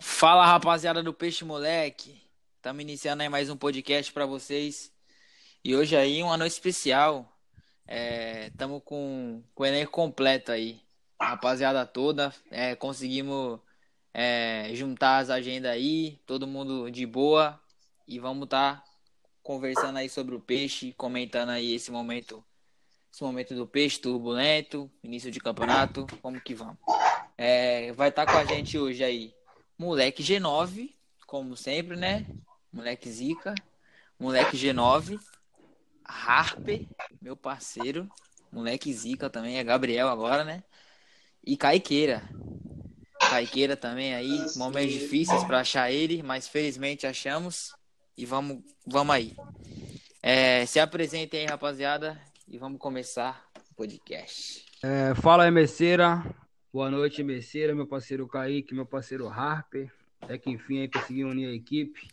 Fala rapaziada do Peixe Moleque, estamos iniciando aí mais um podcast para vocês. E hoje aí uma noite especial, estamos é, com, com o elenco completo aí, rapaziada toda, é, conseguimos é, juntar as agendas aí, todo mundo de boa. E vamos estar tá conversando aí sobre o peixe, comentando aí esse momento, esse momento do peixe turbulento, início de campeonato, como que vamos. É, vai estar tá com a gente hoje aí Moleque G9, como sempre, né? Moleque Zica. Moleque G9. Harper, meu parceiro. Moleque Zica também, é Gabriel agora, né? E Caiqueira. Caiqueira também aí, momentos difíceis para achar ele, mas felizmente achamos. E vamos, vamos aí. É, se apresentem aí, rapaziada, e vamos começar o podcast. É, fala aí. Boa noite, Merceira, meu parceiro Kaique, meu parceiro Harper. Até que enfim aí consegui unir a equipe.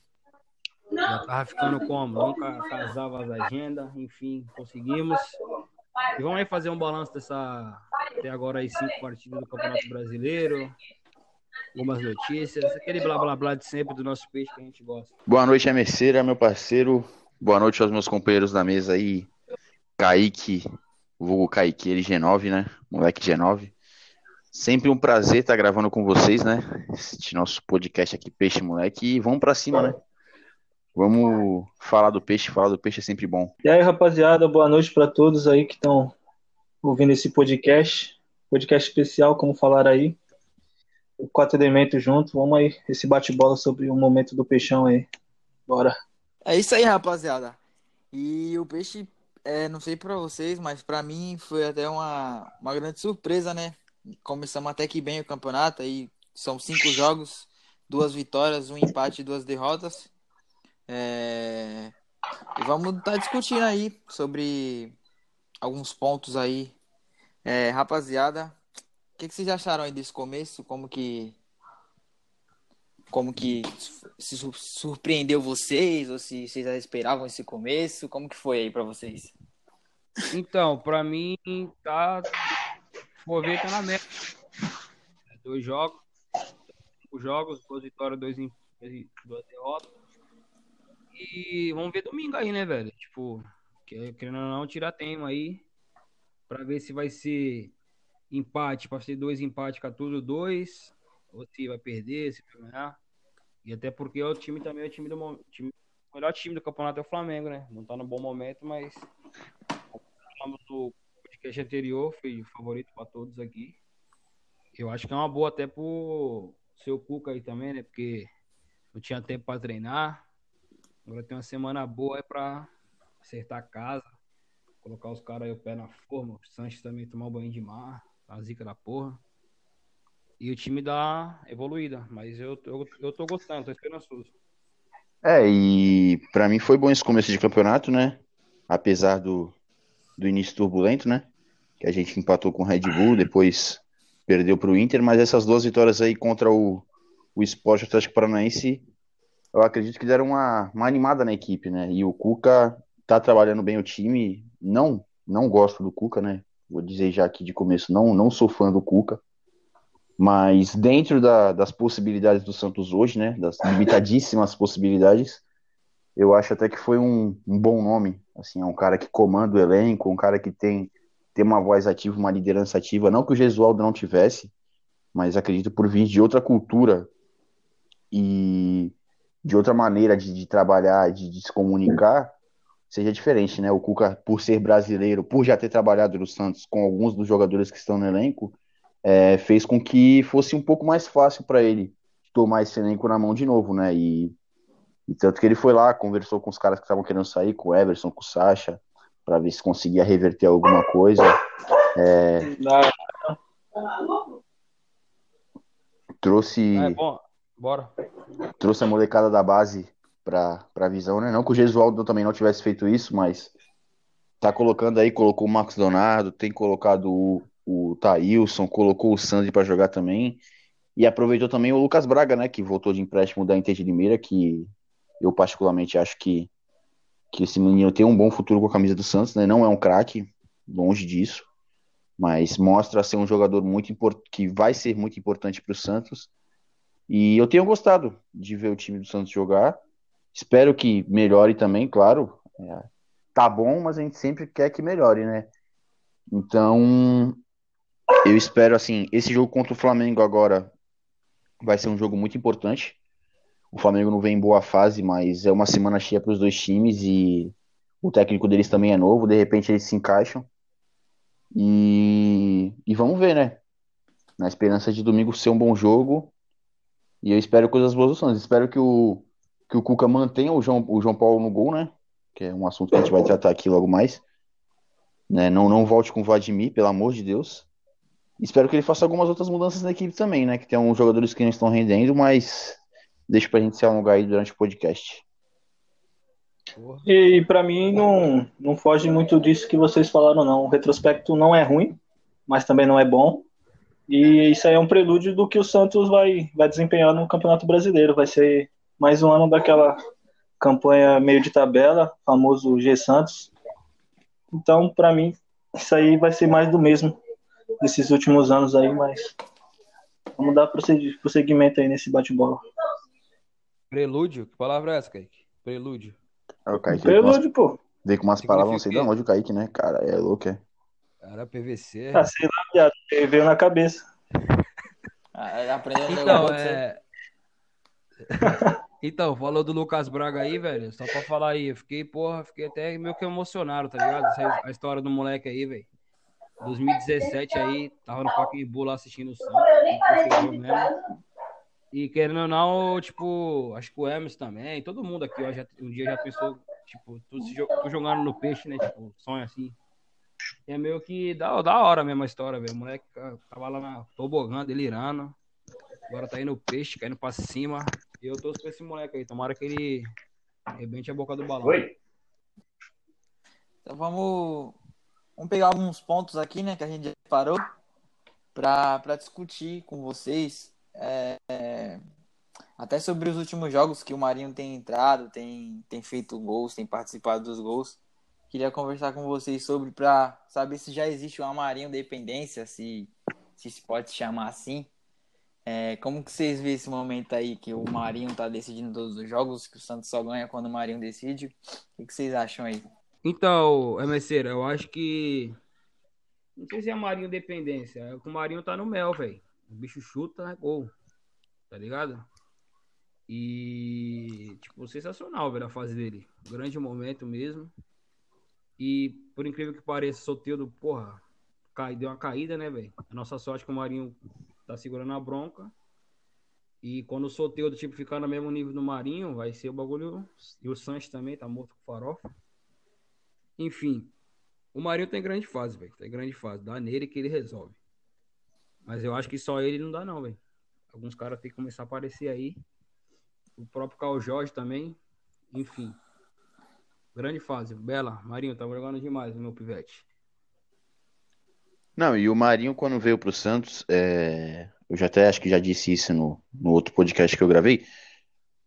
Já tava ficando como? Nunca casava as agendas, enfim, conseguimos. E vamos aí fazer um balanço dessa até agora aí cinco partidas do Campeonato Brasileiro. Algumas notícias, aquele blá blá blá de sempre do nosso peixe que a gente gosta. Boa noite, é Merceira, meu parceiro. Boa noite aos meus companheiros da mesa aí. Kaique, vulgo Kaique, ele G9, né? Moleque G9. Sempre um prazer estar gravando com vocês, né? Este nosso podcast aqui, Peixe Moleque. E vamos para cima, né? Vamos falar do peixe, falar do peixe é sempre bom. E aí, rapaziada, boa noite para todos aí que estão ouvindo esse podcast. Podcast especial, como falar aí. Quatro elementos junto. Vamos aí, esse bate-bola sobre o momento do peixão aí. Bora. É isso aí, rapaziada. E o peixe, é, não sei para vocês, mas para mim foi até uma, uma grande surpresa, né? Começamos até que bem o campeonato, aí são cinco jogos, duas vitórias, um empate e duas derrotas. É... E vamos estar tá discutindo aí sobre alguns pontos aí. É, rapaziada, que, que, vocês acharam aí desse começo? Como que como que se surpreendeu vocês ou se vocês já esperavam esse começo? Como que foi aí para vocês? Então, para mim tá for ver, tá na. É, dois jogos, cinco jogos, duas vitórias, dois, duas derrotas. E vamos ver domingo aí, né, velho? Tipo, querendo ou não, tirar tema aí. Pra ver se vai ser empate, pra ser dois empates com tudo dois. Ou se vai perder, se vai ganhar. E até porque o time também é o time do time, o melhor time do campeonato é o Flamengo, né? Não tá no bom momento, mas falamos do podcast anterior, foi favorito para todos aqui. Eu acho que é uma boa até pro seu Cuca aí também, né? Porque não tinha tempo para treinar. Agora tem uma semana boa é para acertar a casa, colocar os caras aí o pé na forma. O Sanches também tomar um banho de mar, a zica da porra. E o time dá evoluída, mas eu, eu, eu tô gostando, tô esperançoso. É, e para mim foi bom esse começo de campeonato, né? Apesar do, do início turbulento, né? que a gente empatou com o Red Bull, depois perdeu para o Inter, mas essas duas vitórias aí contra o, o Sport Atlético Paranaense, eu acredito que deram uma, uma animada na equipe, né? E o Cuca tá trabalhando bem o time. Não, não gosto do Cuca, né? Vou dizer já aqui de começo, não, não sou fã do Cuca. Mas dentro da, das possibilidades do Santos hoje, né? Das limitadíssimas possibilidades, eu acho até que foi um, um bom nome. Assim, é um cara que comanda o elenco, um cara que tem ter uma voz ativa, uma liderança ativa. Não que o Gesualdo não tivesse, mas acredito por vir de outra cultura e de outra maneira de, de trabalhar, de, de, se comunicar, seja diferente, né? O Cuca, por ser brasileiro, por já ter trabalhado no Santos com alguns dos jogadores que estão no elenco, é, fez com que fosse um pouco mais fácil para ele tomar esse elenco na mão de novo, né? E, e tanto que ele foi lá, conversou com os caras que estavam querendo sair, com o Everson, com o Sacha, para ver se conseguia reverter alguma coisa. É... Trouxe. É bom. Bora. Trouxe a molecada da base para a visão, né? Não que o Gesualdo também não tivesse feito isso, mas tá colocando aí, colocou o Marcos Donardo, tem colocado o, o Thailson, colocou o Sandy para jogar também. E aproveitou também o Lucas Braga, né? Que voltou de empréstimo da Inter de Limeira, que eu particularmente acho que que esse menino tem um bom futuro com a camisa do Santos, né? Não é um craque, longe disso, mas mostra ser um jogador muito importante, que vai ser muito importante para o Santos. E eu tenho gostado de ver o time do Santos jogar. Espero que melhore também, claro. É, tá bom, mas a gente sempre quer que melhore, né? Então, eu espero assim, esse jogo contra o Flamengo agora vai ser um jogo muito importante. O Flamengo não vem em boa fase, mas é uma semana cheia para os dois times e o técnico deles também é novo, de repente eles se encaixam. E, e vamos ver, né? Na esperança de domingo ser um bom jogo. E eu espero coisas boas do Santos. Espero que o, que o Cuca mantenha o João, o João Paulo no gol, né? Que é um assunto que a gente vai tratar aqui logo mais. Né? Não, não volte com o Vladimir, pelo amor de Deus. Espero que ele faça algumas outras mudanças na equipe também, né? Que tem uns jogadores que não estão rendendo, mas deixa pra gente se alongar aí durante o podcast. E para mim não, não foge muito disso que vocês falaram, não. O retrospecto não é ruim, mas também não é bom. E isso aí é um prelúdio do que o Santos vai, vai desempenhar no Campeonato Brasileiro. Vai ser mais um ano daquela campanha meio de tabela, famoso G Santos. Então, para mim, isso aí vai ser mais do mesmo nesses últimos anos aí, mas vamos dar prosseguimento aí nesse bate-bola. Prelúdio? Que palavra é essa, Kaique? Prelúdio. É o Kaique. Prelúdio, umas... pô. Veio com umas palavras, não sei de onde o Kaique, né? Cara, é louco, é. Cara, PVC. Ah, sei lá, viado. Veio na cabeça. Ah, aprendeu então, é... então, falou do Lucas Braga aí, velho. Só pra falar aí, eu fiquei, porra, fiquei até meio que emocionado, tá ligado? Essa, a história do moleque aí, velho. 2017 aí, tava no Pacaembu lá assistindo o mesmo. E querendo ou não, tipo, acho que o Emerson também, todo mundo aqui, ó, já, um dia já pensou, tipo, tô jogando no peixe, né? Tipo, sonho assim. E é meio que da, da hora mesmo a história, velho. O moleque tava lá na tobogã, delirando. Agora tá indo peixe, caindo pra cima. E eu torço pra esse moleque aí. Tomara que ele rebente a boca do balão. Oi. Então vamos, vamos pegar alguns pontos aqui, né, que a gente já parou para discutir com vocês é, é, até sobre os últimos jogos que o Marinho tem entrado, tem, tem feito gols, tem participado dos gols. Queria conversar com vocês sobre para saber se já existe uma Marinho dependência, se, se se pode chamar assim. É, como que vocês veem esse momento aí que o Marinho tá decidindo todos os jogos, que o Santos só ganha quando o Marinho decide? O que, vocês acham aí? Então, Emerceira, eu acho que. Não sei se é Marinho dependência. É que o Marinho tá no mel, velho. O bicho chuta, é gol. Tá ligado? E, tipo, sensacional, velho, a fase dele. Grande momento mesmo. E, por incrível que pareça, Soteudo, porra, cai, deu uma caída, né, velho? A nossa sorte é que o Marinho tá segurando a bronca. E quando o Soteudo, tipo, ficar no mesmo nível do Marinho, vai ser o bagulho. E o Sanches também tá morto com farofa. Enfim, o Marinho tem grande fase, velho. Tem grande fase. Dá nele que ele resolve. Mas eu acho que só ele não dá, não, velho. Alguns caras têm que começar a aparecer aí. O próprio Carl Jorge também. Enfim. Grande fase. Bela, Marinho, tá jogando demais, meu pivete. Não, e o Marinho, quando veio pro Santos, é... eu já até acho que já disse isso no, no outro podcast que eu gravei.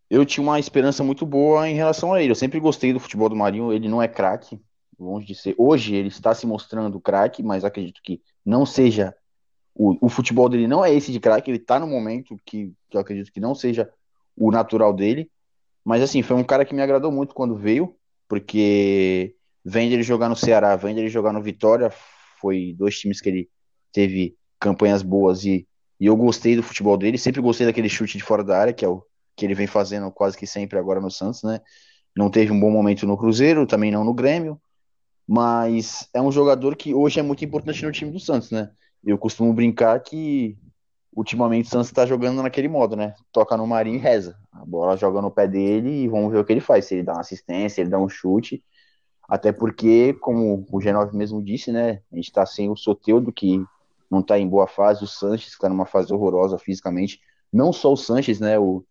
Eu tinha uma esperança muito boa em relação a ele. Eu sempre gostei do futebol do Marinho. Ele não é craque, longe de ser. Hoje ele está se mostrando craque, mas acredito que não seja o, o futebol dele não é esse de craque, ele tá no momento que, eu acredito que não seja o natural dele. Mas assim, foi um cara que me agradou muito quando veio, porque vem dele jogar no Ceará, vem dele jogar no Vitória, foi dois times que ele teve campanhas boas e, e eu gostei do futebol dele, sempre gostei daquele chute de fora da área, que é o que ele vem fazendo quase que sempre agora no Santos, né? Não teve um bom momento no Cruzeiro, também não no Grêmio, mas é um jogador que hoje é muito importante no time do Santos, né? Eu costumo brincar que ultimamente o Santos está jogando naquele modo, né? Toca no Marinho e reza. A bola joga no pé dele e vamos ver o que ele faz. Se ele dá uma assistência, se ele dá um chute. Até porque, como o G9 mesmo disse, né? A gente está sem o Soteudo, que não está em boa fase, o Sanches, que está numa fase horrorosa fisicamente. Não só o Sanches, né? O,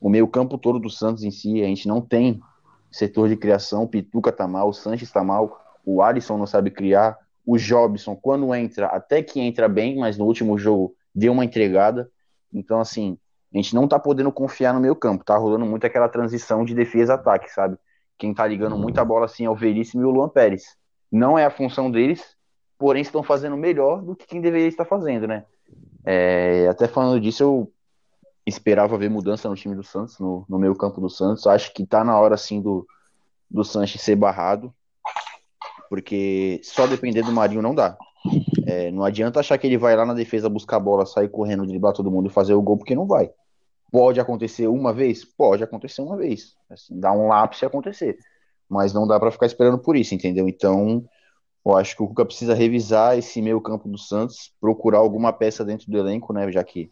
o meio campo todo do Santos em si, a gente não tem setor de criação. O Pituca tá mal, o Sanches tá mal, o Alisson não sabe criar o Jobson, quando entra, até que entra bem, mas no último jogo deu uma entregada. Então, assim, a gente não tá podendo confiar no meio campo. Tá rolando muito aquela transição de defesa-ataque, sabe? Quem tá ligando muita bola assim é o Veríssimo e o Luan Pérez. Não é a função deles, porém estão fazendo melhor do que quem deveria estar fazendo, né? É, até falando disso, eu esperava ver mudança no time do Santos, no, no meio campo do Santos. Acho que tá na hora, assim, do, do Sanches ser barrado, porque só depender do Marinho não dá. É, não adianta achar que ele vai lá na defesa buscar a bola, sair correndo, driblar todo mundo e fazer o gol, porque não vai. Pode acontecer uma vez? Pode acontecer uma vez. Assim, dá um lápis e acontecer. Mas não dá para ficar esperando por isso, entendeu? Então, eu acho que o Cuca precisa revisar esse meio campo do Santos, procurar alguma peça dentro do elenco, né? Já que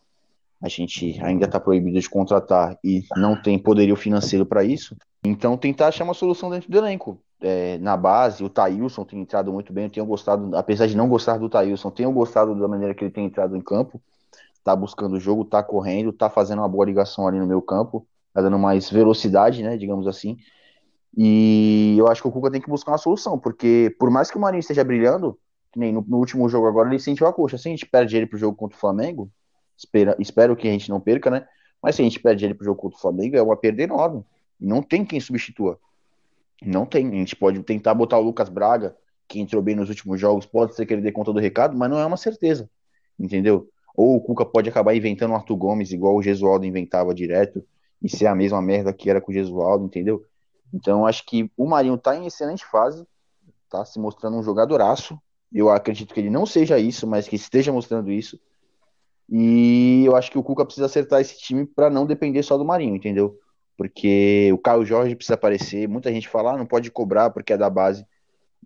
a gente ainda está proibido de contratar e não tem poderio financeiro para isso. Então, tentar achar uma solução dentro do elenco. É, na base, o Thailson tem entrado muito bem. Eu tenho gostado, apesar de não gostar do Thailson, tenho gostado da maneira que ele tem entrado em campo tá buscando o jogo, tá correndo, tá fazendo uma boa ligação ali no meu campo, tá dando mais velocidade, né, digamos assim. E eu acho que o Cuca tem que buscar uma solução, porque por mais que o Marinho esteja brilhando, nem no, no, último jogo agora ele sentiu a coxa. Se a gente perde ele pro jogo contra o Flamengo, espera, espero que a gente não perca, né? Mas se a gente perde ele pro jogo contra o Flamengo, é uma perda enorme. Não tem quem substitua. Não tem. A gente pode tentar botar o Lucas Braga, que entrou bem nos últimos jogos, pode ser que ele dê conta do recado, mas não é uma certeza. Entendeu? Ou o Cuca pode acabar inventando o Arthur Gomes, igual o Gesualdo inventava direto, e ser a mesma merda que era com o Gesualdo, entendeu? Então acho que o Marinho tá em excelente fase, tá se mostrando um jogadoraço. Eu acredito que ele não seja isso, mas que esteja mostrando isso. E eu acho que o Cuca precisa acertar esse time para não depender só do Marinho, entendeu? Porque o Caio Jorge precisa aparecer. Muita gente fala, ah, não pode cobrar porque é da base.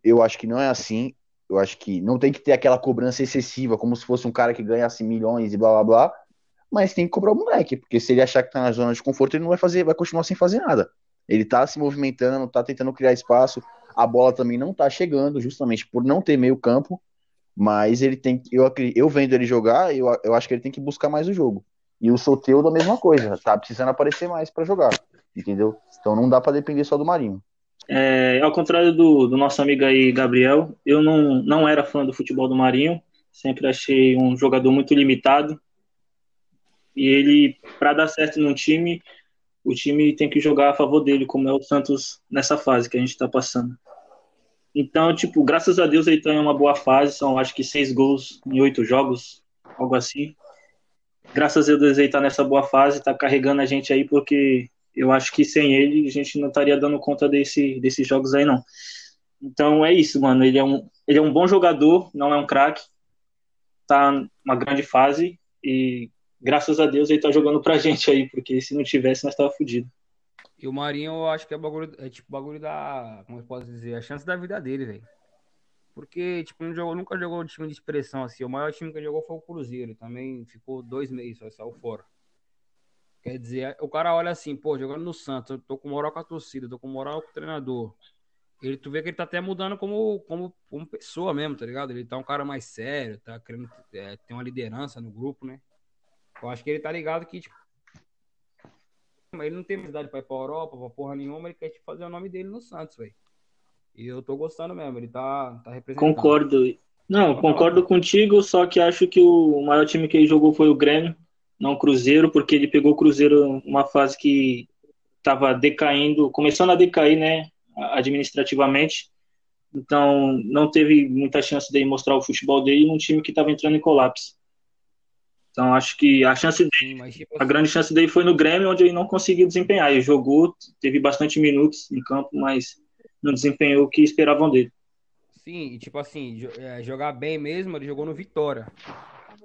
Eu acho que não é assim. Eu acho que não tem que ter aquela cobrança excessiva, como se fosse um cara que ganhasse milhões e blá blá blá. Mas tem que cobrar o moleque, porque se ele achar que tá na zona de conforto, ele não vai fazer, vai continuar sem fazer nada. Ele tá se movimentando, tá tentando criar espaço. A bola também não tá chegando, justamente por não ter meio campo. Mas ele tem. Eu, eu vendo ele jogar, eu, eu acho que ele tem que buscar mais o jogo. E o Soteudo a mesma coisa, tá precisando aparecer mais para jogar. Entendeu? Então não dá para depender só do Marinho. É, ao contrário do, do nosso amigo aí, Gabriel, eu não, não era fã do futebol do Marinho, sempre achei um jogador muito limitado. E ele, para dar certo num time, o time tem que jogar a favor dele, como é o Santos nessa fase que a gente está passando. Então, tipo, graças a Deus ele está em uma boa fase, são acho que seis gols em oito jogos, algo assim. Graças a Deus ele está nessa boa fase, está carregando a gente aí, porque eu acho que sem ele a gente não estaria dando conta desse, desses jogos aí, não. Então é isso, mano. Ele é um, ele é um bom jogador, não é um craque. Tá numa grande fase e graças a Deus ele tá jogando pra gente aí, porque se não tivesse nós tava fudido. E o Marinho, eu acho que é bagulho, é tipo bagulho da, como eu posso dizer, a chance da vida dele, velho. Porque, tipo, não jogou, nunca jogou time de expressão assim. O maior time que ele jogou foi o Cruzeiro. Também ficou dois meses, só saiu fora. Quer dizer, o cara olha assim, pô, jogando no Santos, eu tô com moral com a torcida, tô com moral com o treinador. Ele, tu vê que ele tá até mudando como, como, como pessoa mesmo, tá ligado? Ele tá um cara mais sério, tá querendo é, ter uma liderança no grupo, né? Eu acho que ele tá ligado que, tipo, ele não tem necessidade pra ir pra Europa, pra porra nenhuma, ele quer tipo, fazer o nome dele no Santos, velho. E eu tô gostando mesmo, ele tá, tá representando. Concordo. Não, concordo contigo, só que acho que o maior time que ele jogou foi o Grêmio não Cruzeiro, porque ele pegou o Cruzeiro uma fase que estava decaindo, começando a decair, né, administrativamente. Então, não teve muita chance de mostrar o futebol dele num time que estava entrando em colapso. Então, acho que a chance dele, tipo a grande chance dele foi no Grêmio, onde ele não conseguiu desempenhar. Ele jogou, teve bastante minutos em campo, mas não desempenhou o que esperavam dele. Sim, e tipo assim, é, jogar bem mesmo, ele jogou no Vitória.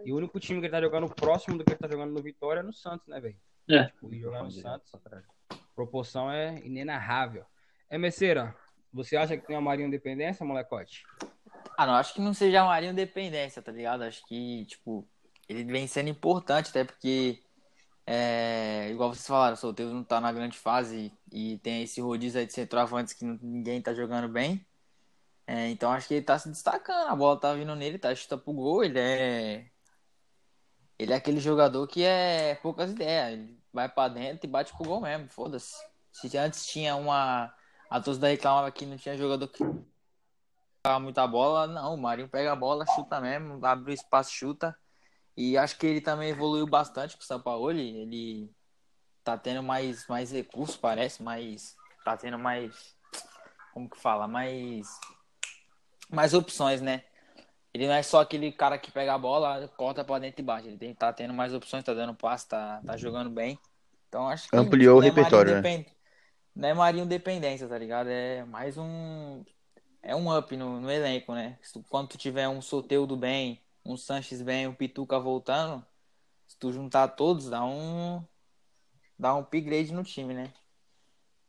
E o único time que ele tá jogando próximo do que ele tá jogando no Vitória é no Santos, né, velho? É. Tipo, e jogar no Santos, a proporção é inenarrável. É, Messeira, você acha que tem uma Marinho Dependência, molecote? Ah, não acho que não seja a Marinho Dependência, tá ligado? Acho que, tipo, ele vem sendo importante, até porque, é, igual vocês falaram, o Solteiro não tá na grande fase e tem esse rodízio aí de centroavantes que ninguém tá jogando bem. É, então acho que ele tá se destacando, a bola tá vindo nele, tá chuta pro gol, ele é ele é aquele jogador que é poucas ideias. Ele vai para dentro e bate pro gol mesmo. Foda-se. Se antes tinha uma. A torcida reclamava que não tinha jogador que pegava muita bola. Não, o Marinho pega a bola, chuta mesmo, abre o espaço, chuta. E acho que ele também evoluiu bastante com o São Paulo. Ele tá tendo mais, mais recursos, parece, mas tá tendo mais como que fala, mais mais opções, né? Ele não é só aquele cara que pega a bola, corta para dentro e bate. Ele tem, tá tendo mais opções, tá dando passe, tá, tá jogando bem. Então acho que ampliou o repertório, né? Não é Marinho dependência, tá ligado? É mais um é um up no, no elenco, né? Quando tu tiver um Soteudo bem, um Sanches bem, um Pituca voltando, se tu juntar todos, dá um dá um upgrade no time, né?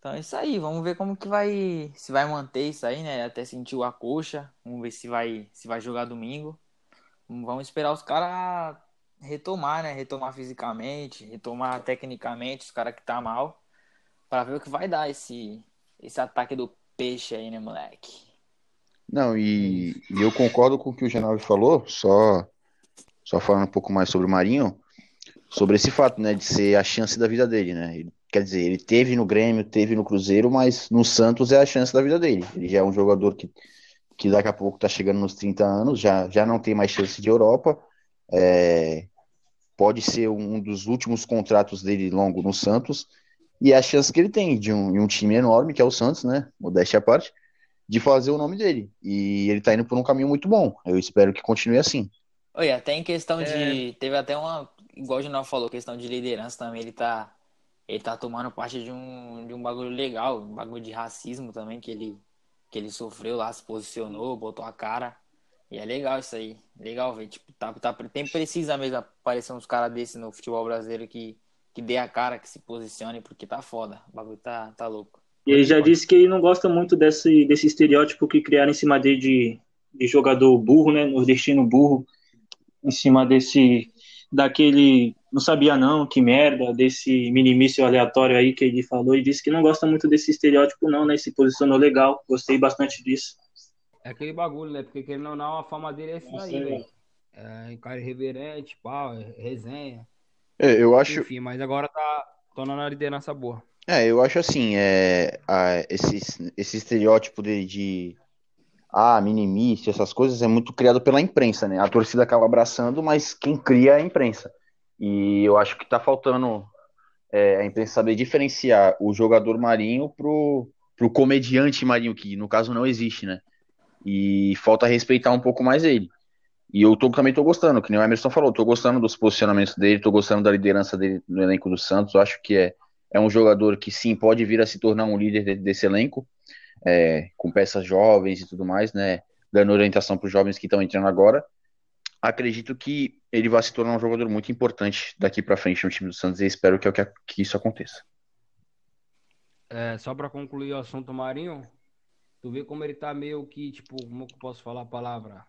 Então é isso aí, vamos ver como que vai se vai manter isso aí, né? Até sentir a coxa, vamos ver se vai se vai jogar domingo. Vamos esperar os caras retomar, né? Retomar fisicamente, retomar tecnicamente os caras que tá mal, para ver o que vai dar esse esse ataque do peixe aí, né, moleque? Não, e, e eu concordo com o que o Genaldo falou, só só falando um pouco mais sobre o Marinho, sobre esse fato, né, de ser a chance da vida dele, né? Ele, quer dizer, ele teve no Grêmio, teve no Cruzeiro, mas no Santos é a chance da vida dele. Ele já é um jogador que, que daqui a pouco tá chegando nos 30 anos, já, já não tem mais chance de Europa. É, pode ser um dos últimos contratos dele longo no Santos, e é a chance que ele tem de um, de um time enorme, que é o Santos, né? Modéstia à parte, de fazer o nome dele. E ele tá indo por um caminho muito bom. Eu espero que continue assim. Oi, até em questão é... de. Teve até uma. Igual o Junal falou, questão de liderança também, ele tá. Ele tá tomando parte de um, de um bagulho legal, um bagulho de racismo também, que ele, que ele sofreu lá, se posicionou, botou a cara. E é legal isso aí. Legal ver. Tipo, tá, tá, tem precisa mesmo aparecer uns caras desses no futebol brasileiro que, que dê a cara, que se posicione, porque tá foda. O bagulho tá, tá louco. E ele já disse que ele não gosta muito desse, desse estereótipo que criaram em cima dele de, de jogador burro, né? Nordestino burro. Em cima desse. Daquele. Não sabia não, que merda, desse minimício aleatório aí que ele falou. E disse que não gosta muito desse estereótipo, não, né? Se posicionou legal. Gostei bastante disso. É aquele bagulho, né? Porque querendo ou não, a fama dele é isso aí, velho. É, cara irreverente, pau, resenha. É, eu acho. Enfim, mas agora tá tornando a liderança boa. É, eu acho assim, é, a, esse, esse estereótipo de, de ah, minimista, essas coisas é muito criado pela imprensa, né? A torcida acaba abraçando, mas quem cria é a imprensa. E eu acho que tá faltando é, a imprensa saber diferenciar o jogador marinho pro, pro comediante marinho, que no caso não existe, né? E falta respeitar um pouco mais ele. E eu tô, também tô gostando, que nem o Emerson falou, tô gostando dos posicionamentos dele, tô gostando da liderança dele no elenco do Santos, eu acho que é é um jogador que sim pode vir a se tornar um líder desse elenco, é, com peças jovens e tudo mais, né? Dando orientação para os jovens que estão entrando agora. Acredito que ele vai se tornar um jogador muito importante daqui para frente no time do Santos e espero que, que, que isso aconteça. É, só para concluir o assunto Marinho, tu vê como ele tá meio que, tipo, como eu posso falar a palavra?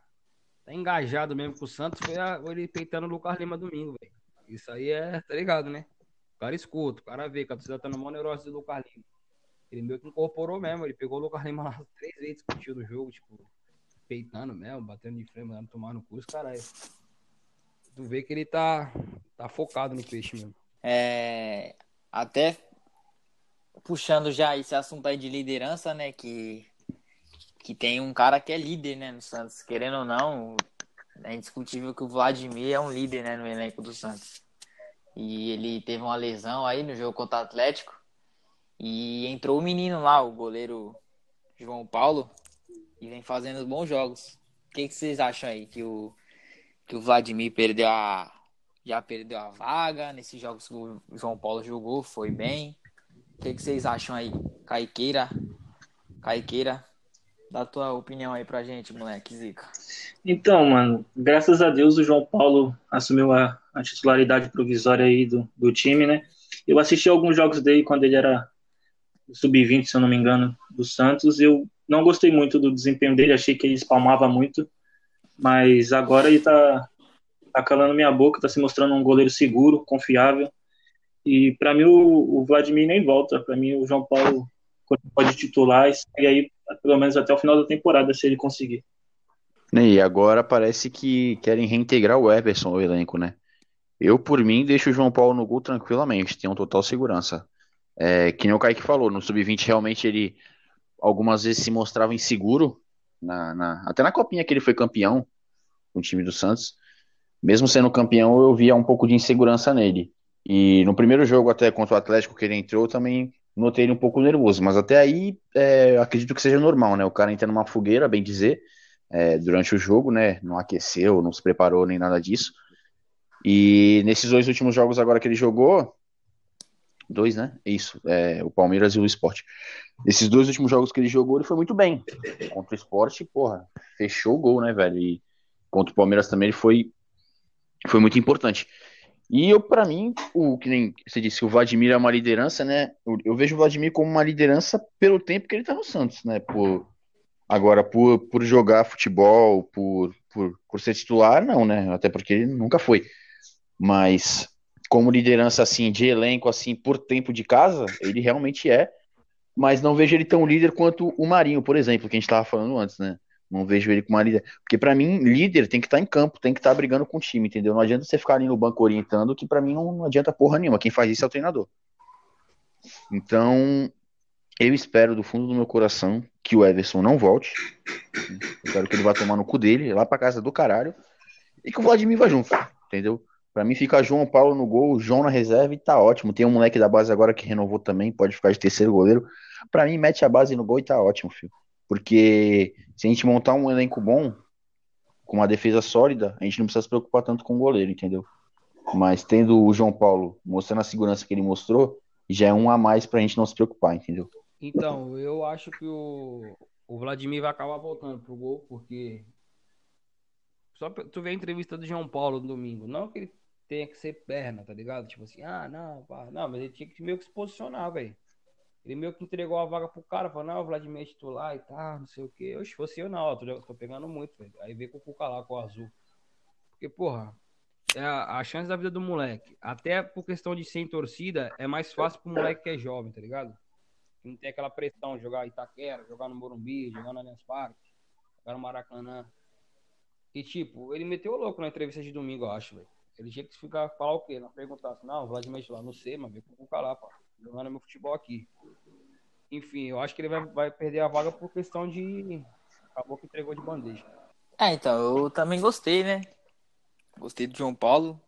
Tá engajado mesmo com o Santos, foi a, ele peitando o Lucas Lima domingo, velho. Isso aí é, tá ligado, né? O cara escuta, o cara vê que a torcida tá no maior neurose do Lucas Lima. Ele meio que incorporou mesmo, ele pegou o Lucas Lima lá três vezes, discutiu no jogo, tipo, peitando mesmo, batendo de frente, mandando tomar no curso, caralho. Tu vê que ele tá, tá focado no peixe mesmo. É, até puxando já esse assunto aí de liderança, né, que, que tem um cara que é líder, né, no Santos. Querendo ou não, é indiscutível que o Vladimir é um líder, né, no elenco do Santos. E ele teve uma lesão aí no jogo contra o Atlético. E entrou o menino lá, o goleiro João Paulo, e vem fazendo bons jogos. O que, que vocês acham aí? Que o, que o Vladimir perdeu a. Já perdeu a vaga nesses jogos que o João Paulo jogou, foi bem. O que, que vocês acham aí? Caiqueira, Caiqueira, dá a tua opinião aí pra gente, moleque, Zica. Então, mano, graças a Deus o João Paulo assumiu a, a titularidade provisória aí do, do time, né? Eu assisti alguns jogos dele quando ele era sub-20, se eu não me engano, do Santos. Eu não gostei muito do desempenho dele, achei que ele espalmava muito, mas agora ele tá, tá calando minha boca, tá se mostrando um goleiro seguro, confiável. E para mim o, o, Vladimir nem volta, para mim o João Paulo pode titular e aí pelo menos até o final da temporada, se ele conseguir. E agora parece que querem reintegrar o Everson ao elenco, né? Eu, por mim, deixo o João Paulo no gol tranquilamente, um total segurança. É, que nem o Kaique falou, no Sub-20 realmente ele algumas vezes se mostrava inseguro, na, na, até na copinha que ele foi campeão com o time do Santos. Mesmo sendo campeão, eu via um pouco de insegurança nele. E no primeiro jogo, até contra o Atlético, que ele entrou, também notei ele um pouco nervoso, mas até aí é, acredito que seja normal, né? O cara entra numa fogueira, bem dizer, é, durante o jogo, né? Não aqueceu, não se preparou nem nada disso. E nesses dois últimos jogos agora que ele jogou, dois, né? Isso, é, o Palmeiras e o Sport. Esses dois últimos jogos que ele jogou, ele foi muito bem. Contra o Sport, porra, fechou o gol, né, velho? E contra o Palmeiras também ele foi, foi muito importante. E eu, para mim, o que nem você disse, o Vladimir é uma liderança, né? Eu, eu, vejo o Vladimir como uma liderança pelo tempo que ele tá no Santos, né? Por, agora, por, por jogar futebol, por, por, por ser titular, não, né? Até porque ele nunca foi. Mas como liderança assim de elenco assim por tempo de casa, ele realmente é, mas não vejo ele tão líder quanto o Marinho, por exemplo, que a gente estava falando antes, né? Não vejo ele como uma líder. Porque para mim, líder tem que estar tá em campo, tem que estar tá brigando com o time, entendeu? Não adianta você ficar ali no banco orientando, que para mim não, não adianta porra nenhuma. Quem faz isso é o treinador. Então, eu espero do fundo do meu coração que o Everson não volte. Eu quero que ele vá tomar no cu dele, lá pra casa do caralho. E que o Vladimir vá junto, entendeu? Pra mim fica João Paulo no gol, João na reserva e tá ótimo. Tem um moleque da base agora que renovou também, pode ficar de terceiro goleiro. Pra mim, mete a base no gol e tá ótimo, filho. Porque se a gente montar um elenco bom, com uma defesa sólida, a gente não precisa se preocupar tanto com o goleiro, entendeu? Mas tendo o João Paulo mostrando a segurança que ele mostrou, já é um a mais pra gente não se preocupar, entendeu? Então, eu acho que o, o Vladimir vai acabar voltando pro gol, porque. Só tu vê a entrevista do João Paulo no domingo. Não que ele tenha que ser perna, tá ligado? Tipo assim, ah, não, pá. não, mas ele tinha que meio que se posicionar, velho. Ele meio que entregou a vaga pro cara, falou, não, o Vladimir é titular e tal, não sei o quê. Eu, se fosse eu, não, tô, tô pegando muito, velho. Aí veio com o Cuca lá, com o azul. Porque, porra, é a, a, chance da vida do moleque. Até por questão de ser em torcida, é mais fácil pro moleque que é jovem, tá ligado? Não tem aquela pressão de jogar Itaquera, jogar no Morumbi, jogar no Allianz Parque, jogar no Maracanã. E, tipo, ele meteu o louco na entrevista de domingo, eu acho, velho. Ele tinha que ficar, falar o quê? Não perguntar assim, não, Vladimir lá, não sei, mas vem com o lá, pá. Jogando meu futebol aqui. Enfim, eu acho que ele vai, vai perder a vaga por questão de. Acabou que entregou de bandeja. É, então, eu também gostei, né? Gostei do João Paulo.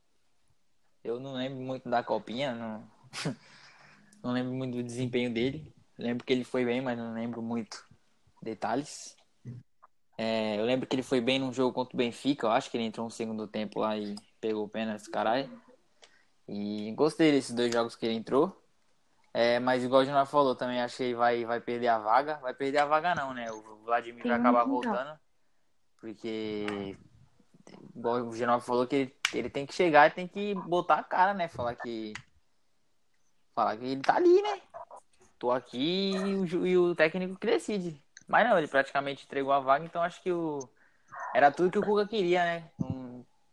Eu não lembro muito da copinha, não, não lembro muito do desempenho dele. Lembro que ele foi bem, mas não lembro muito detalhes. É, eu lembro que ele foi bem num jogo contra o Benfica, eu acho que ele entrou no segundo tempo lá e pegou o pênalti, caralho. E gostei desses dois jogos que ele entrou. É, mas igual o Junor falou, também acho que ele vai, vai perder a vaga. Vai perder a vaga não, né? O Vladimir vai acabar voltando. Porque, igual o Genova falou, que ele, ele tem que chegar e tem que botar a cara, né? Falar que. Falar que ele tá ali, né? Tô aqui e o, e o técnico que decide. Mas não, ele praticamente entregou a vaga, então acho que o. Era tudo que o Cuca queria, né? Um...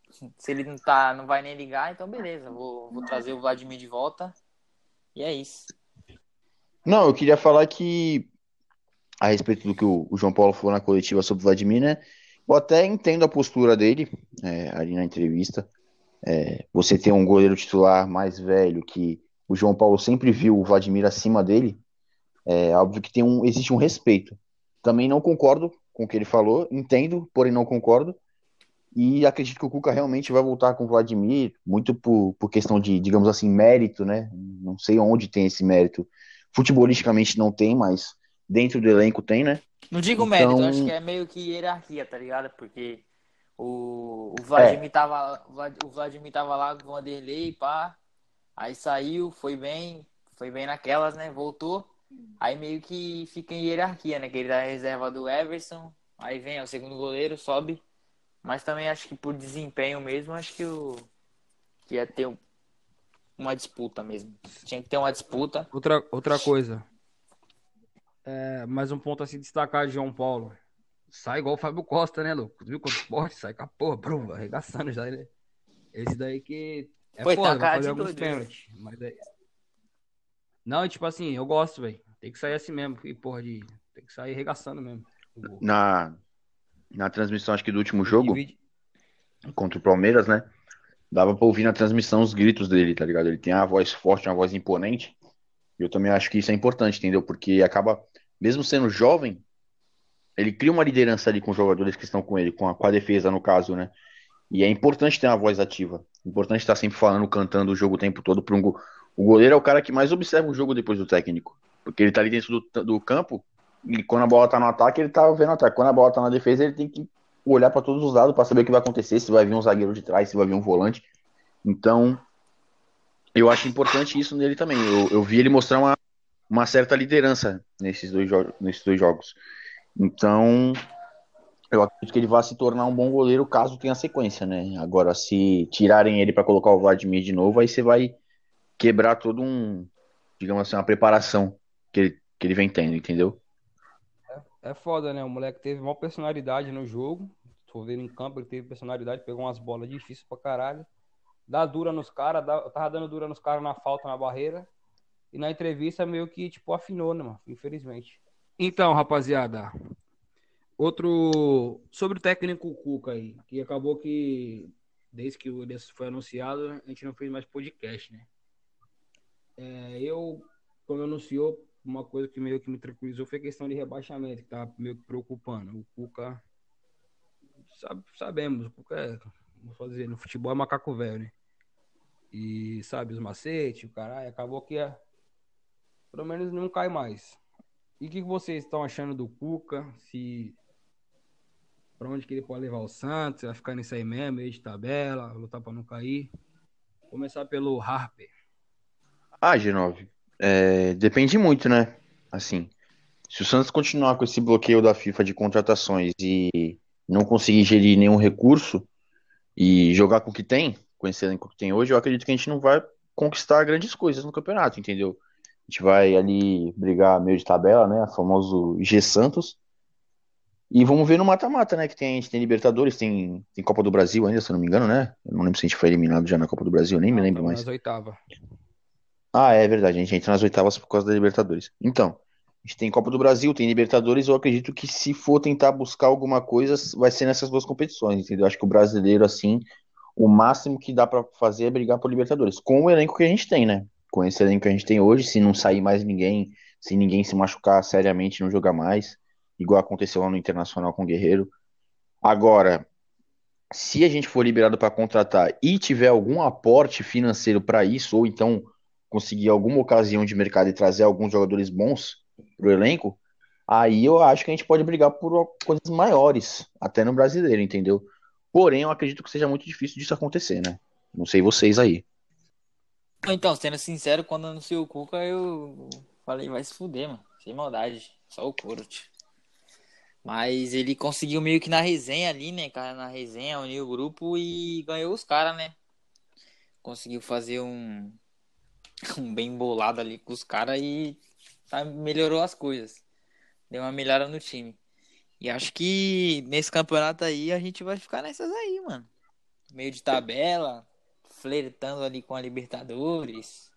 Se ele não, tá, não vai nem ligar, então beleza. Vou, vou trazer o Vladimir de volta. E é isso. Não, eu queria falar que, a respeito do que o, João Paulo falou na coletiva sobre o Vladimir, né? Eu até entendo a postura dele é, ali na entrevista. É, você ter um goleiro titular mais velho que o João Paulo sempre viu o Vladimir acima dele, é óbvio que tem um, existe um respeito. Também não concordo com o que ele falou, entendo, porém não concordo. E acredito que o Cuca realmente vai voltar com o Vladimir, muito por, por questão de, digamos assim, mérito, né? Não sei onde tem esse mérito. Futebolisticamente não tem, mas dentro do elenco tem, né? Não digo então... mérito, acho que é meio que hierarquia, tá ligado? Porque o, o Vladimir, é. tava, o Vladimir tava lá com o Vanderlei, pá. Aí saiu, foi bem, foi bem naquelas, né? Voltou. Aí meio que fica em hierarquia, né? Que ele dá a reserva do Everson. Aí vem o segundo goleiro, sobe. Mas também acho que por desempenho mesmo, acho que o que ia ter uma disputa mesmo. Tinha que ter uma disputa. Outra, outra coisa. É, mais um ponto a se destacar de João Paulo. Sai igual o Fábio Costa, né, louco? Viu quanto esporte? Sai com a porra, brum, arregaçando já, né? Esse daí que é Foi, foda, tá fazer alguns pênaltis. Mas daí... Não, tipo assim, eu gosto, velho. Tem que sair assim mesmo. E, porra, de... tem que sair arregaçando mesmo. Na, na transmissão, acho que do último jogo, contra o Palmeiras, né? Dava pra ouvir na transmissão os gritos dele, tá ligado? Ele tem uma voz forte, uma voz imponente. E eu também acho que isso é importante, entendeu? Porque acaba, mesmo sendo jovem, ele cria uma liderança ali com os jogadores que estão com ele, com a, com a defesa, no caso, né? E é importante ter uma voz ativa. Importante estar sempre falando, cantando o jogo o tempo todo um go... O goleiro é o cara que mais observa o jogo depois do técnico. Porque ele tá ali dentro do, do campo e quando a bola tá no ataque, ele tá vendo o ataque. Quando a bola tá na defesa, ele tem que olhar para todos os lados para saber o que vai acontecer, se vai vir um zagueiro de trás, se vai vir um volante. Então, eu acho importante isso nele também. Eu, eu vi ele mostrar uma, uma certa liderança nesses dois, nesses dois jogos. Então, eu acredito que ele vai se tornar um bom goleiro caso tenha sequência, né? Agora, se tirarem ele para colocar o Vladimir de novo, aí você vai quebrar todo um, digamos assim, uma preparação que ele, que ele vem tendo, entendeu? É, foda, né? O moleque teve uma personalidade no jogo. Tô vendo em campo, ele teve personalidade, pegou umas bolas difíceis pra caralho. Dá dura nos caras, tava dando dura nos caras na falta, na barreira. E na entrevista meio que, tipo, afinou, né, mano? Infelizmente. Então, rapaziada, Outro. Sobre o técnico Cuca aí, que acabou que, desde que o Elias foi anunciado, a gente não fez mais podcast, né? É, eu, quando anunciou, uma coisa que meio que me tranquilizou foi a questão de rebaixamento, que tá meio que preocupando. O Cuca. Sabe, sabemos, o Cuca é. Vou fazer, no futebol é macaco velho, né? E sabe os macetes, o caralho, acabou que é, pelo menos não cai mais. E o que vocês estão achando do Cuca? Se para onde que ele pode levar o Santos, vai ficar nisso aí mesmo, meio de tabela, lutar para não cair. Começar pelo Harper. Ah, G9, é, depende muito, né? Assim, se o Santos continuar com esse bloqueio da FIFA de contratações e não conseguir gerir nenhum recurso e jogar com o que tem, com esse elenco que tem hoje, eu acredito que a gente não vai conquistar grandes coisas no campeonato, entendeu? A gente vai ali brigar meio de tabela, né? O famoso G Santos. E vamos ver no mata-mata, né? Que tem, a gente tem Libertadores, tem, tem Copa do Brasil ainda, se eu não me engano, né? Eu não lembro se a gente foi eliminado já na Copa do Brasil, nem me lembro mais. Nas oitavas. Ah, é verdade, a gente entra nas oitavas por causa da Libertadores. Então, a gente tem Copa do Brasil, tem Libertadores, eu acredito que se for tentar buscar alguma coisa, vai ser nessas duas competições, entendeu? Acho que o brasileiro, assim, o máximo que dá para fazer é brigar por Libertadores, com o elenco que a gente tem, né? Com esse elenco que a gente tem hoje, se não sair mais ninguém, se ninguém se machucar seriamente, não jogar mais igual aconteceu lá no Internacional com o Guerreiro. Agora, se a gente for liberado para contratar e tiver algum aporte financeiro para isso, ou então conseguir alguma ocasião de mercado e trazer alguns jogadores bons para o elenco, aí eu acho que a gente pode brigar por coisas maiores, até no brasileiro, entendeu? Porém, eu acredito que seja muito difícil disso acontecer, né? Não sei vocês aí. Então, sendo sincero, quando anunciou o Cuca, eu falei, vai se fuder, mano. Sem maldade. Só o couro, tio. Mas ele conseguiu meio que na resenha ali, né, cara? Na resenha, uniu o grupo e ganhou os caras, né? Conseguiu fazer um, um bem bolado ali com os caras e tá, melhorou as coisas. Deu uma melhora no time. E acho que nesse campeonato aí a gente vai ficar nessas aí, mano. Meio de tabela, flertando ali com a Libertadores.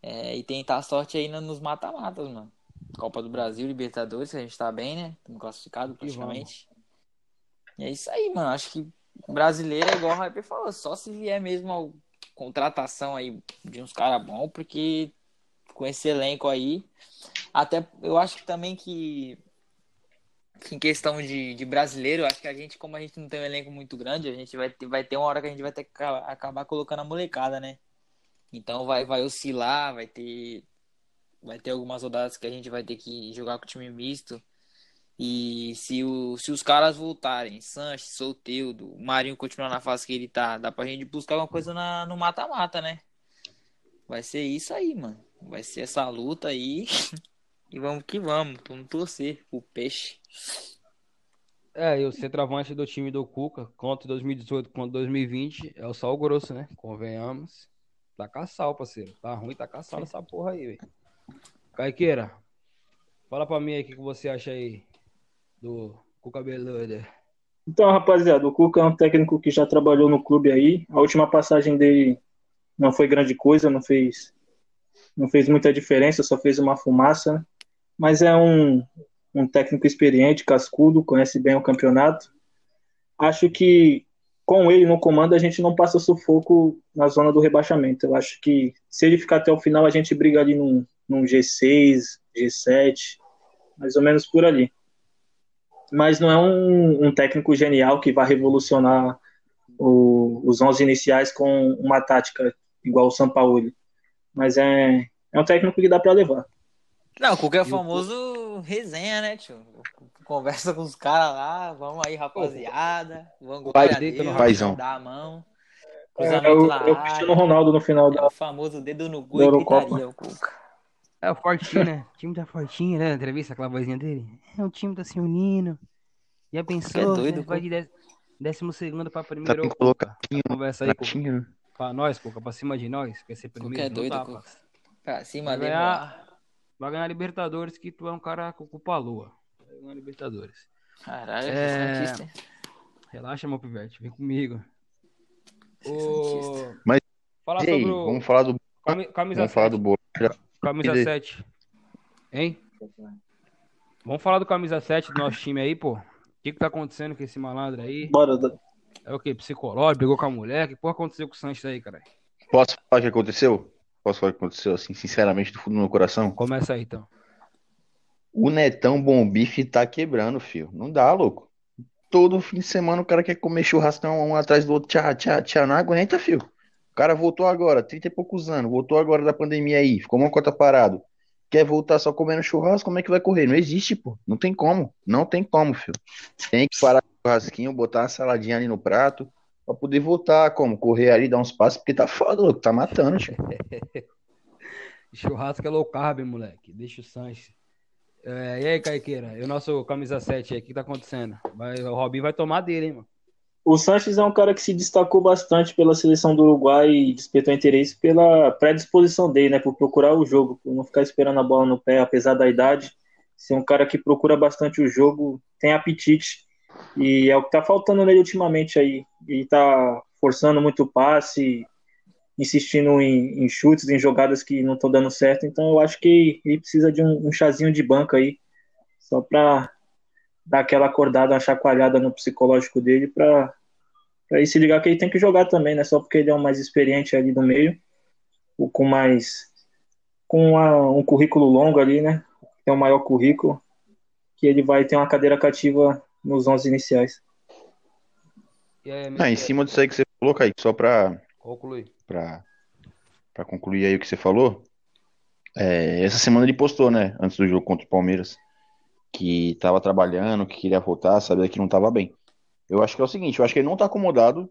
É, e tentar a sorte aí nos mata-matas, mano. Copa do Brasil, Libertadores, a gente tá bem, né? Estamos classificados praticamente. E é isso aí, mano. Acho que brasileiro é igual o Hyper falou, só se vier mesmo contratação aí de uns caras bons, porque com esse elenco aí, até eu acho que também que, que em questão de, de brasileiro, acho que a gente, como a gente não tem um elenco muito grande, a gente vai vai ter uma hora que a gente vai ter que acabar colocando a molecada, né? Então vai, vai oscilar, vai ter vai ter algumas rodadas que a gente vai ter que jogar com time misto. E se, o, se os caras voltarem, Sanches, Solteudo, o Marinho continuar na fase que ele tá, dá pra gente buscar alguma coisa na, no mata-mata, né? Vai ser isso aí, mano. Vai ser essa luta aí. e vamos que vamos. Vamos torcer o peixe. É, e o centroavante do time do Cuca, contra 2018 contra 2020, é o sal grosso, né? Convenhamos. Tá caçal, parceiro. Tá ruim, tá caçal essa porra aí, velho. Caiqueira, fala pra mim aí o que, você acha aí do Cuca Beluda. Então, rapaziada, o Cuca é um técnico que já trabalhou no clube aí. A última passagem dele não foi grande coisa, não fez, não fez muita diferença, só fez uma fumaça. Mas é um, um técnico experiente, cascudo, conhece bem o campeonato. Acho que com ele no comando a gente não passa sufoco na zona do rebaixamento. Eu acho que se ele ficar até o final, a gente briga ali num, num G6, G7, mais ou menos por ali. Mas não é um, um técnico genial que vai revolucionar o, os 11 iniciais com uma tática igual o São Paulo. Mas é, é um técnico que dá para levar. Não, o Cuca é o famoso resenha, né, tio? Conversa com os caras lá, vamos aí, rapaziada. Vamos a dele, Deus, paizão. dar a mão. É, Cruzamento é o, é o. Cristiano Ronaldo no final É da. o famoso dedo no cu Da e gritaria, o Cuca. É o fortinho, né? O time tá fortinho, né? Entrevista, aquela vozinha dele. É, o time tá se unindo. Já pensou? doido, né? Vai de dez- décimo segundo pra Tá primeiro. bem Cuca. colocadinho. Conversa aí. Pratinho. Pra nós, Cuca, pra cima de nós. Quer ser Cuca primeiro? é doido, parça. Pra cima Vai dele. ganhar. Vai ganhar Libertadores, que tu é um cara com culpa lua. Vai ganhar Libertadores. Caralho, É. é... Santista. Relaxa, meu pivete, vem comigo. É Ô... Mas, Falar E aí, sobre o vamos falar do, cami- camisa vamos falar 7. do bolo. Camisa Ele- 7. Hein? Vamos falar do camisa 7 do nosso time aí, pô. O que que tá acontecendo com esse malandro aí? Bora, É o quê? Psicológico? Brigou com a mulher? Que porra aconteceu com o Sanches aí, cara? Posso falar o que aconteceu? Posso falar o que aconteceu, assim, sinceramente, do fundo do meu coração? Começa aí, então. O Netão Bom Bife tá quebrando, filho. Não dá, louco. Todo fim de semana o cara quer comer churrascão um atrás do outro. Tchá, tchá, tchá. Não aguenta, filho. Cara voltou agora, 30 e poucos anos. Voltou agora da pandemia aí. Ficou uma cota parado. Quer voltar só comendo churrasco? Como é que vai correr? Não existe, pô. Não tem como. Não tem como, filho. Tem que parar o churrasquinho, botar uma saladinha ali no prato. Pra poder voltar, como? Correr ali, dar uns passos, porque tá foda, louco. Tá matando, tio. Churrasco é low carb, moleque. Deixa o Sanches. É, e aí, Caiqueira? E o nosso camisa 7 aí, o que tá acontecendo? Vai, o Robinho vai tomar dele, hein, mano? O Sanches é um cara que se destacou bastante pela seleção do Uruguai e despertou interesse pela predisposição dele, né? Por procurar o jogo, por não ficar esperando a bola no pé, apesar da idade. Ser um cara que procura bastante o jogo, tem apetite. E é o que tá faltando nele ultimamente aí. Ele tá forçando muito passe, insistindo em, em chutes, em jogadas que não estão dando certo. Então eu acho que ele precisa de um, um chazinho de banca aí, só pra dar aquela acordada, uma chacoalhada no psicológico dele pra, pra ele se ligar que ele tem que jogar também, né? Só porque ele é o mais experiente ali no meio, ou com mais. com uma- um currículo longo ali, né? Tem um maior currículo, que ele vai ter uma cadeira cativa nos 11 iniciais. E Ah, em cima disso aí que você falou, Kaique, só pra, Conclui. pra, pra concluir aí o que você falou, é, essa semana ele postou, né, antes do jogo contra o Palmeiras, que tava trabalhando, que queria voltar, sabia que não tava bem. Eu acho que é o seguinte, eu acho que ele não tá acomodado,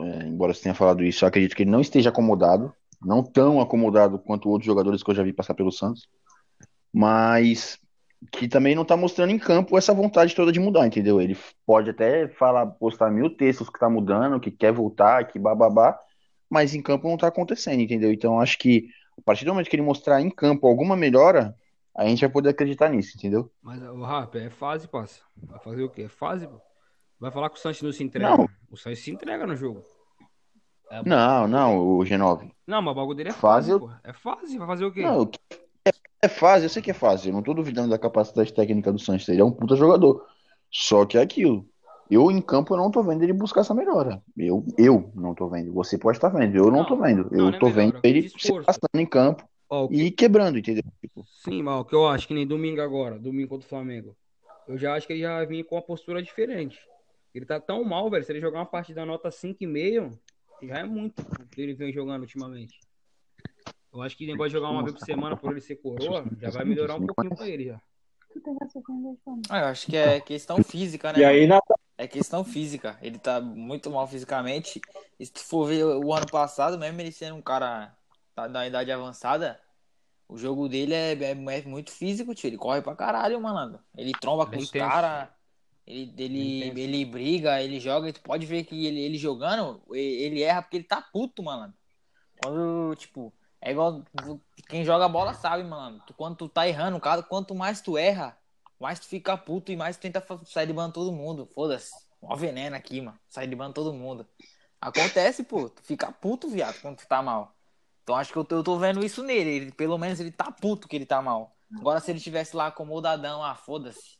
é, embora você tenha falado isso, eu acredito que ele não esteja acomodado, não tão acomodado quanto outros jogadores que eu já vi passar pelo Santos, mas que também não tá mostrando em campo essa vontade toda de mudar, entendeu? Ele pode até falar, postar mil textos que tá mudando, que quer voltar, que bababá, mas em campo não tá acontecendo, entendeu? Então acho que a partir do momento que ele mostrar em campo alguma melhora, a gente vai poder acreditar nisso, entendeu? Mas o Rap, é fase, passa. Vai fazer o quê? É fase, pô. Vai falar que o Sanches não se entrega. Não. O Sanches se entrega no jogo. É, Não, não, o G9. Não, mas o bagulho dele é Fase fase, eu-. É fase, vai fazer o quê? Não, é, é fácil, eu sei que é fácil, eu não tô duvidando da capacidade técnica do Sanches, ele é um puta jogador. Só que é aquilo. Eu em campo eu não tô vendo ele buscar essa melhora. Eu, eu não tô vendo. Você pode estar vendo, eu não, Não, tô vendo. não, Eu não é tô vendo melhora, ele se passando em campo Ó, que- e quebrando, entendeu? Tipo, Sim, mas o que eu acho que nem domingo agora, domingo contra o Flamengo. Eu já acho que ele já vinha com uma postura diferente. Ele tá tão mal, velho. Se ele jogar uma partida nota 5,5, já é muito o que ele vem jogando ultimamente. Eu acho que o negócio de jogar uma vez por semana por ele ser coroa, já vai melhorar um pouquinho pra ele já. Ah, eu acho que é questão física, né? E aí, na, É questão física. Ele tá muito mal fisicamente. E se tu for ver o ano passado, mesmo ele sendo um cara tá da idade avançada, o jogo dele é, é- é muito físico, tio. Ele corre pra caralho, malandro. Ele tromba Ele com os caras. Ele, ele, Ele briga, ele joga. E tu pode ver que ele, ele jogando, ele erra porque ele tá puto, malandro. Quando, tipo, é igual. Quem joga bola sabe, malandro. Tu, quando tu tá errando, cara, quanto mais tu erra, mais tu fica puto e mais tu tenta sair de bando todo mundo. Foda-se. Ó veneno aqui, mano. Sai de bando todo mundo. Acontece, pô. Tu fica puto, viado, quando tu tá mal. Então acho que eu tô, eu tô vendo isso nele. Ele, pelo menos ele tá puto que ele tá mal. Agora se ele tivesse lá acomodadão, ah, foda-se.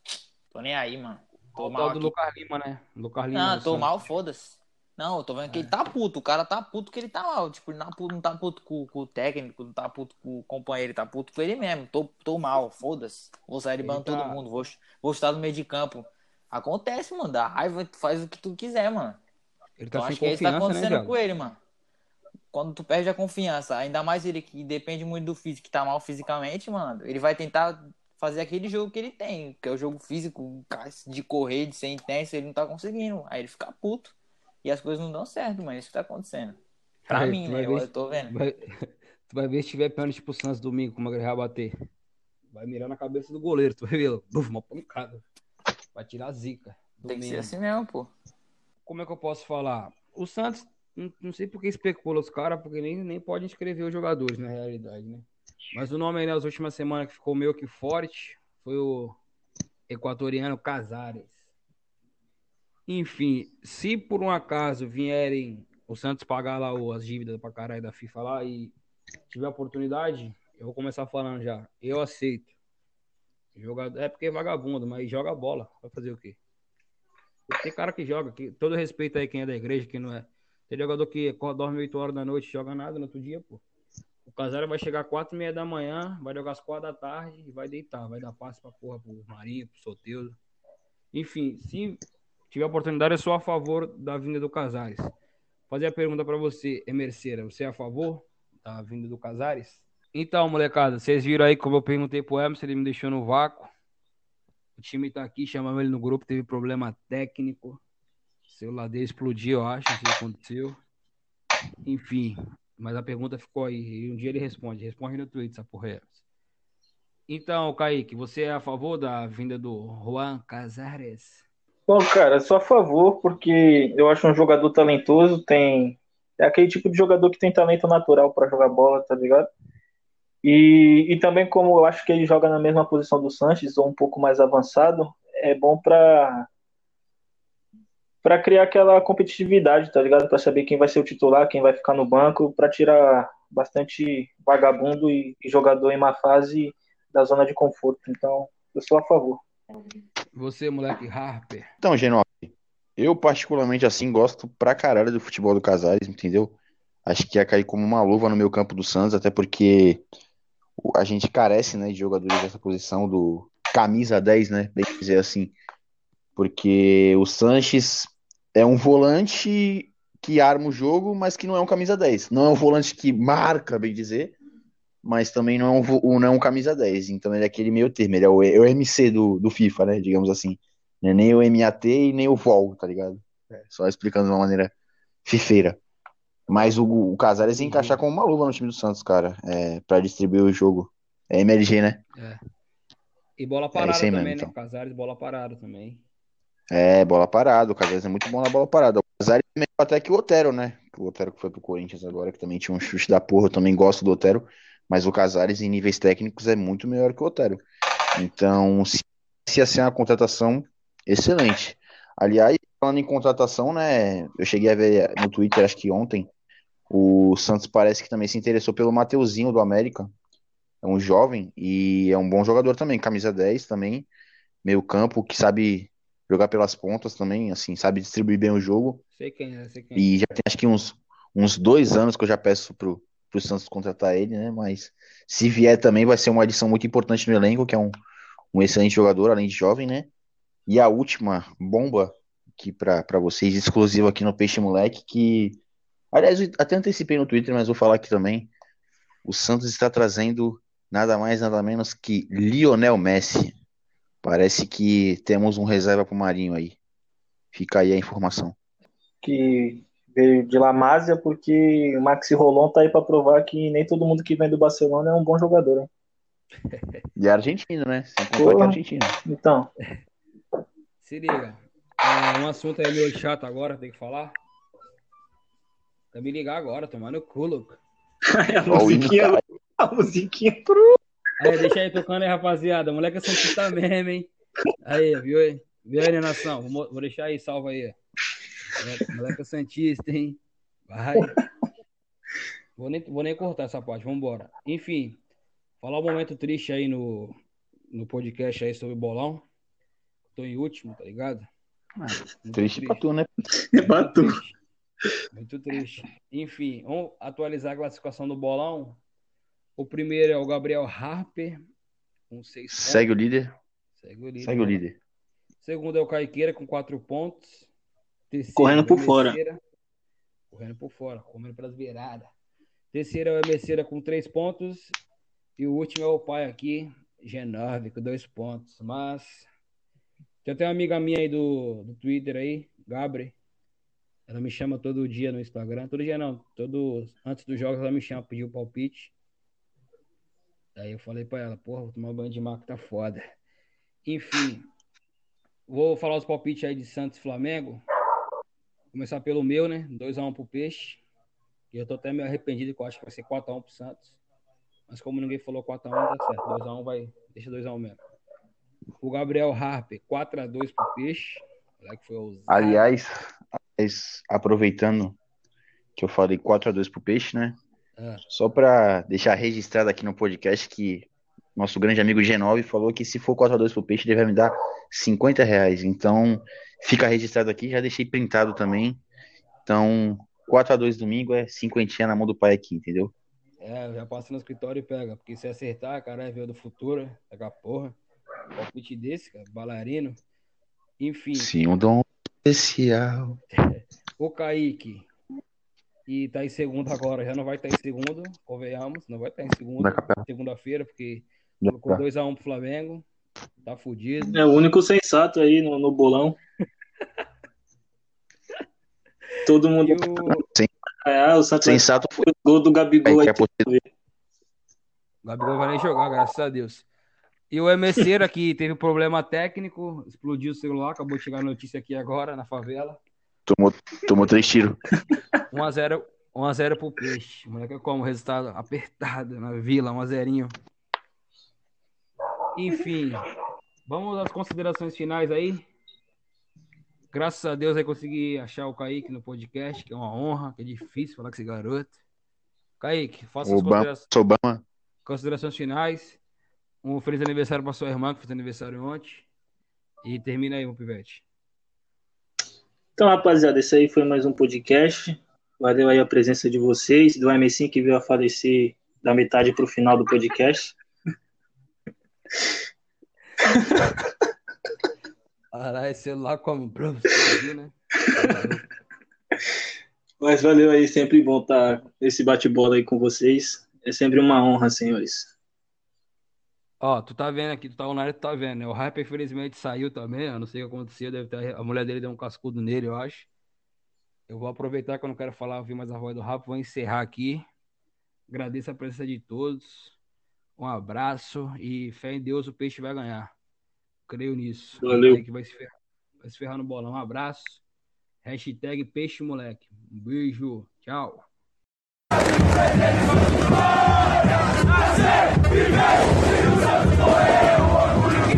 Tô nem aí, mano. Tô O mal do. Lucas Lima, né? Lucas Lima. Não, do tô Santos. mal, foda-se. Não, eu tô vendo que ele tá puto. O cara tá puto que ele tá mal. Tipo, ele não, tá puto- não tá puto com, com o técnico, não tá puto com o companheiro, ele tá puto com ele mesmo. Tô, tô mal, foda-se. Vou sair de Ele bando tá- todo mundo, vou, vou estar no meio de campo. Acontece, mano. Dá raiva, tu faz o que tu quiser, mano. Ele tá Então sem acho que é isso que tá né, acontecendo Thiago? com ele, mano. quando tu perde a confiança, ainda mais ele que depende muito do físico, que tá mal fisicamente, mano, ele vai tentar fazer aquele jogo que ele tem, que é o jogo físico, de correr, de ser intenso, ele não tá conseguindo. Aí ele fica puto. E as coisas não dão certo, mano. Isso que tá acontecendo. Pra Aí, mim, né? ver- eu tô vendo. Vai- tu vai ver se tiver pênalti pro Santos domingo, como ele vai bater. Vai mirar na cabeça do goleiro, tu vai ver, buf, uma pancada. Vai tirar a zica. Tem que ser assim mesmo, pô. Como é que eu posso falar? O Santos, não, não sei por que especula os caras, porque nem, nem pode inscrever os jogadores na realidade, né? Mas o nome aí nas últimas semanas que ficou meio que forte foi o equatoriano Casares. Enfim, se por um acaso vierem o Santos pagar lá as dívidas pra caralho da FIFA lá e tiver oportunidade, eu vou começar falando já. Eu aceito. Jogador, é porque é vagabundo, mas joga bola. Vai fazer o quê? Tem cara que joga, que, todo respeito aí quem é da igreja, quem não é. Tem jogador que dorme 8 horas da noite, joga nada no outro dia, pô. O Casário vai chegar 4 e meia da manhã, vai jogar às 4 da tarde e vai deitar. Vai dar passe pra porra pro Marinho, pro Soteudo. Enfim, se tiver oportunidade, eu sou a favor da vinda do Casares. Fazer a pergunta pra você, Emerceira, você é a favor da vinda do Casares? Então, molecada, vocês viram aí como eu perguntei pro Emerson, ele me deixou no vácuo. O time tá aqui, chamamos ele no grupo, teve problema técnico. O celular dele explodiu, eu acho, não sei o que aconteceu. Enfim, mas a pergunta ficou aí. E um dia ele responde. Responde no Twitter, essa porra é. Então, Kaique, você é a favor da vinda do Juan Casares? Bom, cara, sou a favor, porque eu acho um jogador talentoso, tem. É aquele tipo de jogador que tem talento natural pra jogar bola, tá ligado? E, e também, como eu acho que ele joga na mesma posição do Sanches, ou um pouco mais avançado, é bom pra. Pra criar aquela competitividade, tá ligado? Pra saber quem vai ser o titular, quem vai ficar no banco, pra tirar bastante vagabundo e, e jogador em má fase da zona de conforto. Então, eu sou a favor. Você, moleque Harper. Então, Genoa, eu particularmente assim gosto pra caralho do futebol do Casares, entendeu? Acho que ia cair como uma luva no meu campo do Santos, até porque a gente carece, né, de jogadores dessa posição do camisa 10, né, bem dizer assim. Porque o Sanches é um volante que arma o jogo, mas que não é um camisa 10. Não é um volante que marca, bem dizer, mas também não é um, não é um camisa 10. Então ele é aquele meio termo, ele é o, é o MC do, do FIFA, né, digamos assim. É nem o MAT e nem o VOL, tá ligado? É, só explicando de uma maneira fifeira. Mas o, o Casares ia encaixar como uma luva no time do Santos, cara, é, pra distribuir o jogo. É MLG, né? E bola É parada aí também, mesmo, né? então. Casares, bola parada também. É, bola parada. O Casares é muito bom na bola parada. O Casares é melhor até que o Otero, né? O Otero que foi pro Corinthians agora, que também tinha um chute da porra. Eu também gosto do Otero. Mas o Casares, em níveis técnicos, é muito melhor que o Otero. Então, se, se assim é uma contratação excelente. Aliás, falando em contratação, né? Eu cheguei a ver no Twitter, acho que ontem, o Santos parece que também se interessou pelo Mateuzinho do América. É um jovem e é um bom jogador também, camisa 10 também, meio campo, que sabe jogar pelas pontas também, assim, sabe distribuir bem o jogo. Sei quem é, sei quem é. E já tem acho que uns, uns dois anos que eu já peço pro, pro Santos contratar ele, né? Mas se vier também vai ser uma adição muito importante no elenco, que é um, um excelente jogador, além de jovem, né? E a última bomba aqui pra vocês, exclusiva aqui no Peixe Moleque, que. Aliás, até antecipei no Twitter, mas vou falar aqui também. O Santos está trazendo nada mais, nada menos que Lionel Messi. Parece que temos um reserva pro Marinho aí. Fica aí a informação. que veio de La Masia, porque o Maxi Rolon tá aí para provar que nem todo mundo que vem do Barcelona é um bom jogador, hein? E é argentino, né? Sem contar que é argentino. Então, Se liga. É, um assunto aí meio chato agora, tem que falar. Quer me ligar agora, tomar no cu, louco. a Ó, o hino musiquinha, tá- a musiquinha. Aí, deixa aí tocando aí, rapaziada. Moleque é santista mesmo, hein? Aí, viu aí? Viu aí, nação? Vou, vou deixar aí, salva aí. Moleque, moleque é santista, hein? Vai. Vou nem, vou nem cortar essa parte, vambora. Enfim, falar um momento triste aí no, no podcast aí sobre o bolão. Tô em último, tá ligado? Muito Triste pra tu, né? Pra tu. triste. Muito triste. Enfim, vamos atualizar a classificação do bolão. O primeiro é o Gabriel Harper, com seis pontos. Segue o líder. Segue o líder. Segue o líder. Segundo é o Caiqueira, com quatro pontos. Terceiro, Correndo por o fora. Correndo por fora, comendo pelas beiradas. Terceiro é o Emerceira com três pontos. E o último é o pai aqui, G9, com dois pontos. Mas tem até uma amiga minha aí do, do Twitter aí, Gabri. Ela me chama todo dia no Instagram. Todo dia não, todo antes dos jogos ela me chama, pediu palpite. Aí eu falei pra ela, porra, vou tomar banho de mar que tá foda. Enfim, vou falar os palpites aí de Santos e Flamengo. Começar pelo meu, né? 2x1 pro Peixe. E eu tô até meio arrependido que eu acho que vai ser 4x1 pro Santos. Mas como ninguém falou 4x1, tá certo. 2x1 vai. Deixa 2x1 mesmo. O Gabriel Harper, 4x2 pro Peixe. Aliás, aliás, aproveitando que eu falei 4x2 pro Peixe, né? É. Só para deixar registrado aqui no podcast que nosso grande amigo G9 falou que se for 4x2 pro Peixe, ele vai me dar 50 reais. Então, fica registrado aqui, já deixei printado também. Então, 4x2 domingo é cinquentinha na mão do pai aqui, entendeu? É, já passa no escritório e pega. Porque se acertar, cara, é veio do futuro, pega a porra. Palpite desse, cara, bailarino. Enfim. Sim, um dom especial. o Kaique. E tá em segundo agora, já não vai estar tá em segundo, convenhamos, não vai estar tá em segundo, segunda-feira, porque colocou 2x1 um pro Flamengo, tá fudido. É o único sensato aí no, no bolão. Todo mundo. O... Sim. É, o Santos sensato foi o gol do Gabigol. Aí, aí o Gabigol vai nem jogar, graças a Deus. E o Emerceiro aqui teve problema técnico, explodiu o celular, acabou de chegar a notícia aqui agora na favela. Tomou, tomou três tiros. 1x0 1x0 pro Peixe. Moleque é como resultado apertado na vila, 1x0. Enfim, vamos às considerações finais aí. Graças a Deus aí consegui achar o Kaique no podcast, que é uma honra, que é difícil falar com esse garoto. Kaique, faça as considerações, Obama. considerações finais. Um feliz aniversário para sua irmã, que fez aniversário ontem. E termina aí, meu pivete. Então, rapaziada, esse aí foi mais um podcast. Valeu aí a presença de vocês, do M5 que veio a falecer da metade para o final do podcast. Caralho, celular como né? Mas valeu aí, sempre bom estar esse bate-bola aí com vocês. É sempre uma honra, senhores. Ó, tu tá vendo aqui, tu tá na área, tu tá vendo, né? O Hyper, infelizmente, saiu também, eu não sei o que aconteceu, deve ter, a mulher dele deu um cascudo nele, eu acho. Eu vou aproveitar que eu não quero falar, ouvir mais a voz do Rafa, vou encerrar aqui. Agradeço a presença de todos. Um abraço e fé em Deus, o peixe vai ganhar. Creio nisso. Valeu. Que vai se ferrar, vai se ferrar no bolão. Um abraço. Hashtag peixe moleque. Um beijo. Tchau. Nascer, viver, e o Santos morreu, orgulho que